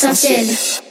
Pas